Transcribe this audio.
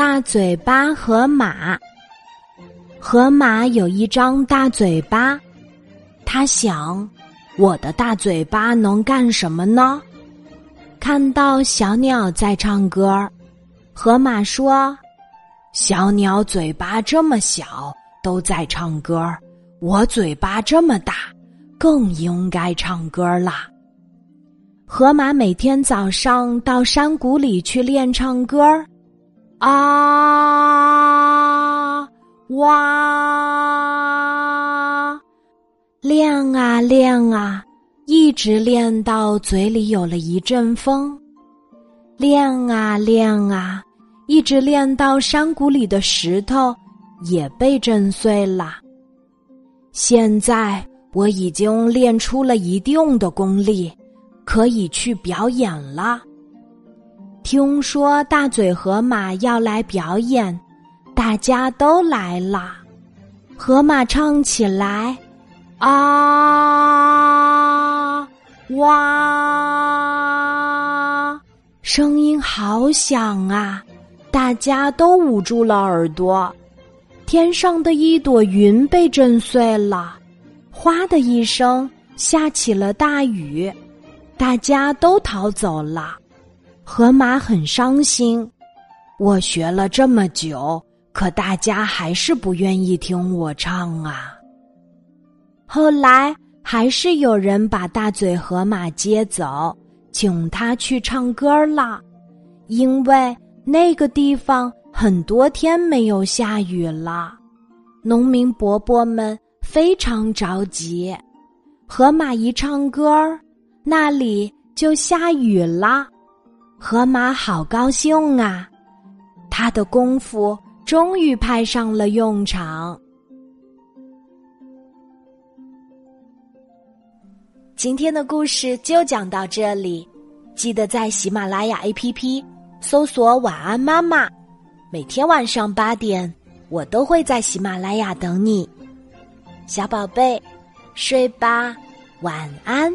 大嘴巴河马。河马有一张大嘴巴，他想：我的大嘴巴能干什么呢？看到小鸟在唱歌，河马说：“小鸟嘴巴这么小，都在唱歌，我嘴巴这么大，更应该唱歌啦。”河马每天早上到山谷里去练唱歌啊，哇，练啊练啊，一直练到嘴里有了一阵风；练啊练啊，一直练到山谷里的石头也被震碎了。现在我已经练出了一定的功力。可以去表演了。听说大嘴河马要来表演，大家都来了。河马唱起来：“啊哇！”声音好响啊，大家都捂住了耳朵。天上的一朵云被震碎了，哗的一声，下起了大雨。大家都逃走了，河马很伤心。我学了这么久，可大家还是不愿意听我唱啊。后来还是有人把大嘴河马接走，请他去唱歌了，因为那个地方很多天没有下雨了。农民伯伯们非常着急，河马一唱歌那里就下雨了，河马好高兴啊！他的功夫终于派上了用场。今天的故事就讲到这里，记得在喜马拉雅 APP 搜索“晚安妈妈”，每天晚上八点，我都会在喜马拉雅等你，小宝贝，睡吧，晚安。